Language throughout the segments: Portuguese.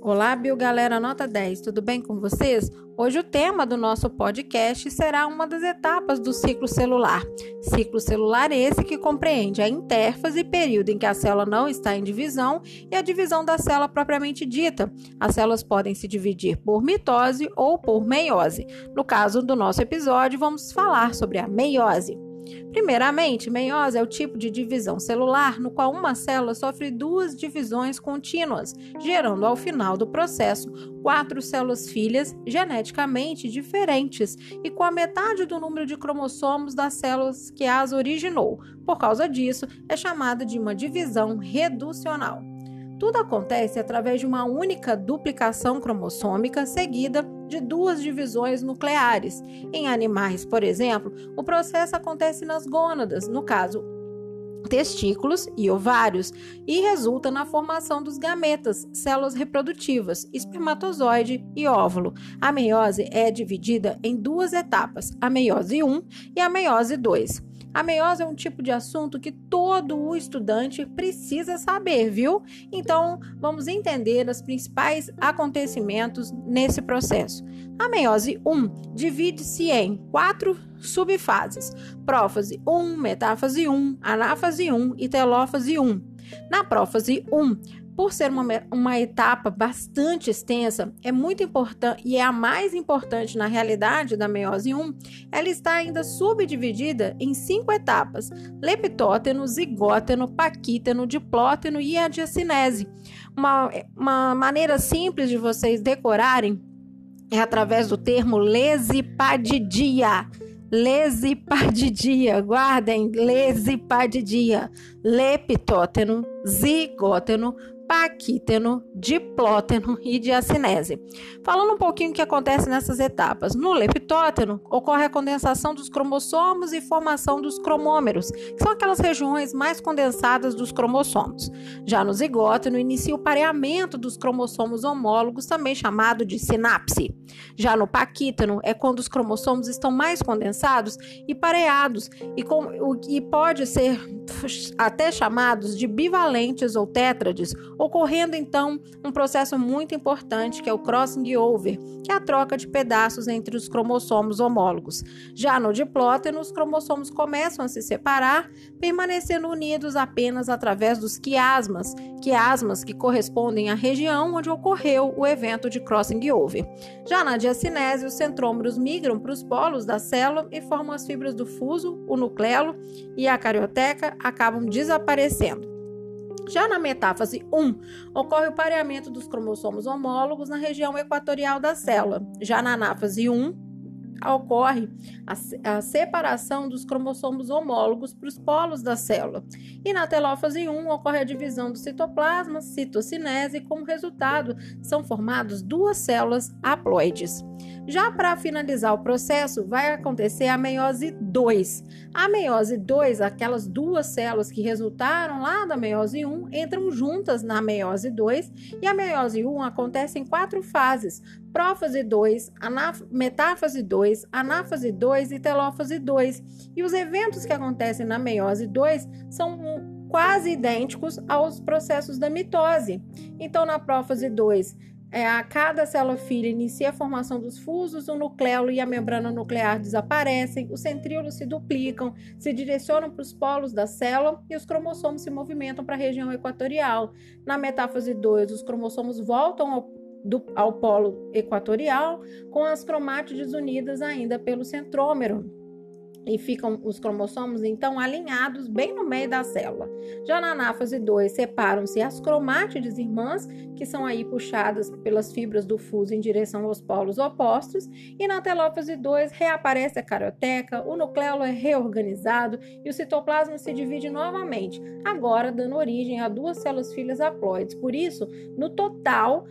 Olá, Bio Galera Nota 10, tudo bem com vocês? Hoje o tema do nosso podcast será uma das etapas do ciclo celular. Ciclo celular esse que compreende a intérfase, período em que a célula não está em divisão, e a divisão da célula propriamente dita. As células podem se dividir por mitose ou por meiose. No caso do nosso episódio, vamos falar sobre a meiose. Primeiramente, meiose é o tipo de divisão celular no qual uma célula sofre duas divisões contínuas, gerando ao final do processo quatro células filhas geneticamente diferentes e com a metade do número de cromossomos das células que as originou. Por causa disso, é chamada de uma divisão reducional. Tudo acontece através de uma única duplicação cromossômica seguida de duas divisões nucleares. Em animais, por exemplo, o processo acontece nas gônadas, no caso, testículos e ovários, e resulta na formação dos gametas, células reprodutivas, espermatozoide e óvulo. A meiose é dividida em duas etapas, a meiose 1 e a meiose 2. A meiose é um tipo de assunto que todo o estudante precisa saber, viu? Então, vamos entender os principais acontecimentos nesse processo. A meiose 1 divide-se em quatro subfases: prófase 1, metáfase 1, anáfase 1 e telófase 1. Na prófase 1, por ser uma, uma etapa bastante extensa, é muito importante e é a mais importante na realidade da meiose 1, ela está ainda subdividida em cinco etapas: leptóteno, zigóteno, paquíteno, diplóteno e a diacinese. Uma, uma maneira simples de vocês decorarem é através do termo lesipadidia. Lesipadidia, guardem, lesipadidia, leptóteno, zigóteno, paquíteno, diplóteno e diacinese. Falando um pouquinho o que acontece nessas etapas. No leptóteno, ocorre a condensação dos cromossomos e formação dos cromômeros, que são aquelas regiões mais condensadas dos cromossomos. Já no zigóteno, inicia o pareamento dos cromossomos homólogos, também chamado de sinapse. Já no paquíteno, é quando os cromossomos estão mais condensados e pareados, e, com, e pode ser até chamados de bivalentes ou tétrades, ocorrendo então um processo muito importante que é o crossing over, que é a troca de pedaços entre os cromossomos homólogos. Já no diplóteno, os cromossomos começam a se separar, permanecendo unidos apenas através dos quiasmas, quiasmas que correspondem à região onde ocorreu o evento de crossing over. Já na diacinese, os centrômeros migram para os polos da célula e formam as fibras do fuso, o nucleolo e a carioteca acabam desaparecendo. Já na metáfase 1, ocorre o pareamento dos cromossomos homólogos na região equatorial da célula. Já na anáfase 1, ocorre a, separação dos cromossomos homólogos para os polos da célula. E na telófase 1 ocorre a divisão do citoplasma, citocinese, e como resultado são formadas duas células haploides. Já para finalizar o processo, vai acontecer a meiose 2. A meiose 2, aquelas duas células que resultaram lá da meiose 1, entram juntas na meiose 2 e a meiose 1 acontece em quatro fases: prófase 2, metáfase 2, anáfase 2 e telófase 2. E os eventos que acontecem na meiose 2 são quase idênticos aos processos da mitose. Então, na prófase 2, é, a cada célula filha inicia a formação dos fusos, o nucleolo e a membrana nuclear desaparecem, os centríolos se duplicam, se direcionam para os polos da célula e os cromossomos se movimentam para a região equatorial. Na metáfase 2, os cromossomos voltam ao, do, ao polo equatorial, com as cromátides unidas ainda pelo centrômero e ficam os cromossomos então alinhados bem no meio da célula. Já na anáfase 2 separam-se as cromátides irmãs, que são aí puxadas pelas fibras do fuso em direção aos polos opostos, e na telófase 2 reaparece a carioteca, o nucleolo é reorganizado e o citoplasma se divide novamente, agora dando origem a duas células filhas haploides. Por isso, no total,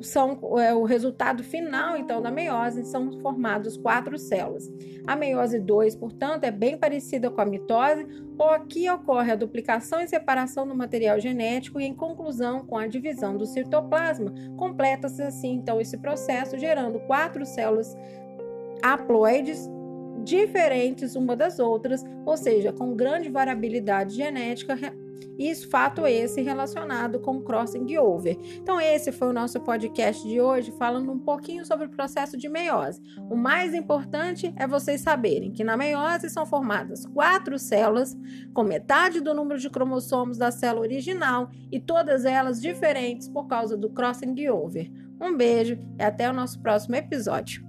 são é, o resultado final então da meiose são formados quatro células. A meiose 2, portanto, é bem parecida com a mitose, ou aqui ocorre a duplicação e separação do material genético e em conclusão com a divisão do citoplasma. Completa-se assim então esse processo gerando quatro células haploides diferentes uma das outras, ou seja, com grande variabilidade genética e fato esse relacionado com crossing over. Então, esse foi o nosso podcast de hoje, falando um pouquinho sobre o processo de meiose. O mais importante é vocês saberem que na meiose são formadas quatro células, com metade do número de cromossomos da célula original e todas elas diferentes por causa do crossing over. Um beijo e até o nosso próximo episódio.